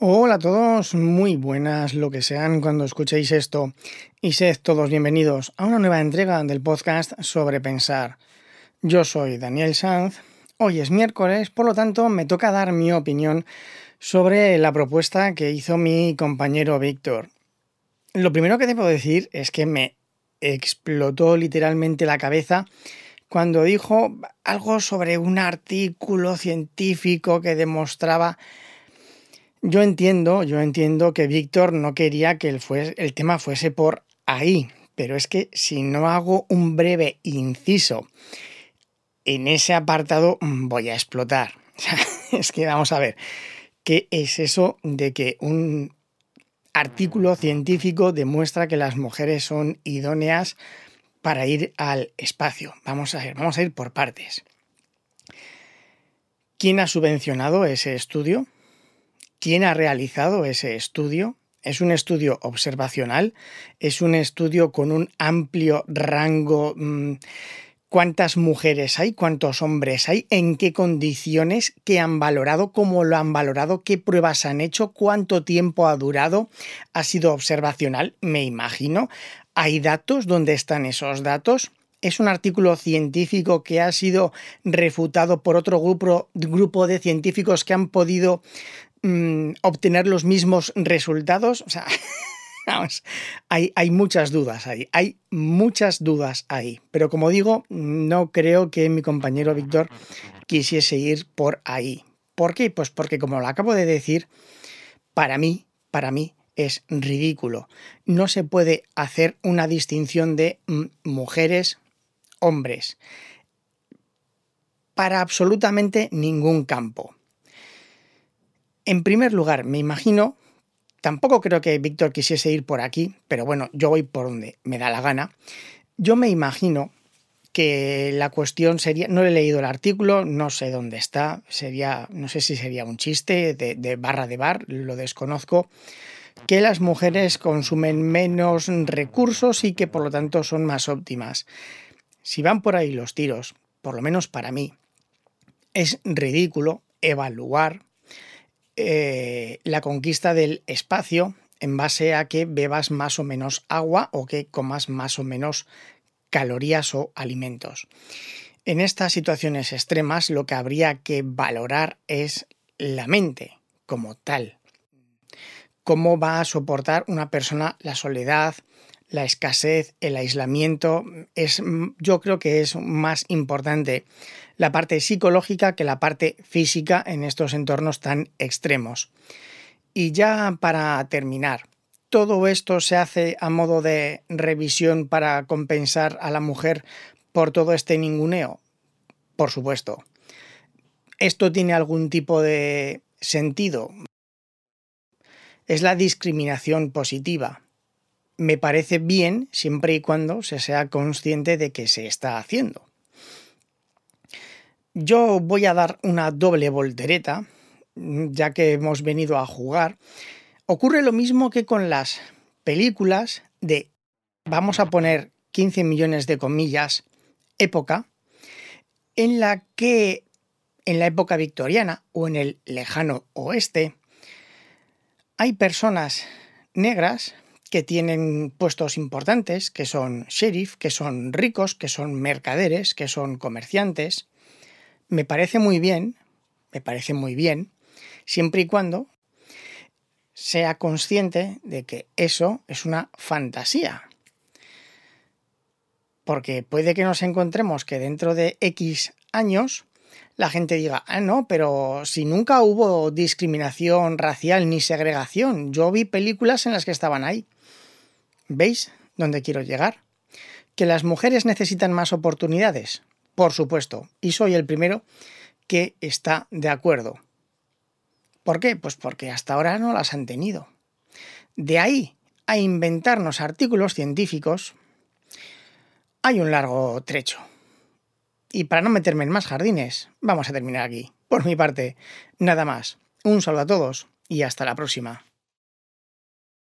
Hola a todos, muy buenas lo que sean cuando escuchéis esto y sed todos bienvenidos a una nueva entrega del podcast sobre pensar. Yo soy Daniel Sanz, hoy es miércoles, por lo tanto me toca dar mi opinión sobre la propuesta que hizo mi compañero Víctor. Lo primero que debo decir es que me explotó literalmente la cabeza cuando dijo algo sobre un artículo científico que demostraba yo entiendo, yo entiendo que Víctor no quería que el, el tema fuese por ahí, pero es que si no hago un breve inciso en ese apartado mm, voy a explotar. es que vamos a ver, ¿qué es eso de que un artículo científico demuestra que las mujeres son idóneas para ir al espacio? Vamos a ver, vamos a ir por partes. ¿Quién ha subvencionado ese estudio? ¿Quién ha realizado ese estudio? Es un estudio observacional, es un estudio con un amplio rango. Mm, ¿Cuántas mujeres hay? ¿Cuántos hombres hay? ¿En qué condiciones? ¿Qué han valorado? ¿Cómo lo han valorado? ¿Qué pruebas han hecho? ¿Cuánto tiempo ha durado? ¿Ha sido observacional? Me imagino. ¿Hay datos? ¿Dónde están esos datos? es un artículo científico que ha sido refutado por otro grupo, grupo de científicos que han podido Mm, obtener los mismos resultados. O sea, hay, hay muchas dudas ahí, hay muchas dudas ahí. Pero como digo, no creo que mi compañero Víctor quisiese ir por ahí. ¿Por qué? Pues porque como lo acabo de decir, para mí, para mí es ridículo. No se puede hacer una distinción de mm, mujeres, hombres, para absolutamente ningún campo. En primer lugar, me imagino, tampoco creo que Víctor quisiese ir por aquí, pero bueno, yo voy por donde me da la gana. Yo me imagino que la cuestión sería, no he leído el artículo, no sé dónde está, sería, no sé si sería un chiste de, de barra de bar, lo desconozco, que las mujeres consumen menos recursos y que por lo tanto son más óptimas. Si van por ahí los tiros, por lo menos para mí, es ridículo evaluar eh, la conquista del espacio en base a que bebas más o menos agua o que comas más o menos calorías o alimentos. En estas situaciones extremas lo que habría que valorar es la mente como tal. Cómo va a soportar una persona la soledad, la escasez, el aislamiento. Es, yo creo que es más importante la parte psicológica que la parte física en estos entornos tan extremos. Y ya para terminar, ¿todo esto se hace a modo de revisión para compensar a la mujer por todo este ninguneo? Por supuesto. ¿Esto tiene algún tipo de sentido? Es la discriminación positiva. Me parece bien siempre y cuando se sea consciente de que se está haciendo. Yo voy a dar una doble voltereta, ya que hemos venido a jugar. Ocurre lo mismo que con las películas de, vamos a poner 15 millones de comillas, época, en la que en la época victoriana o en el lejano oeste hay personas negras que tienen puestos importantes, que son sheriff, que son ricos, que son mercaderes, que son comerciantes, me parece muy bien, me parece muy bien, siempre y cuando sea consciente de que eso es una fantasía. Porque puede que nos encontremos que dentro de X años la gente diga, ah, no, pero si nunca hubo discriminación racial ni segregación, yo vi películas en las que estaban ahí. ¿Veis dónde quiero llegar? ¿Que las mujeres necesitan más oportunidades? Por supuesto, y soy el primero que está de acuerdo. ¿Por qué? Pues porque hasta ahora no las han tenido. De ahí a inventarnos artículos científicos, hay un largo trecho. Y para no meterme en más jardines, vamos a terminar aquí. Por mi parte, nada más. Un saludo a todos y hasta la próxima.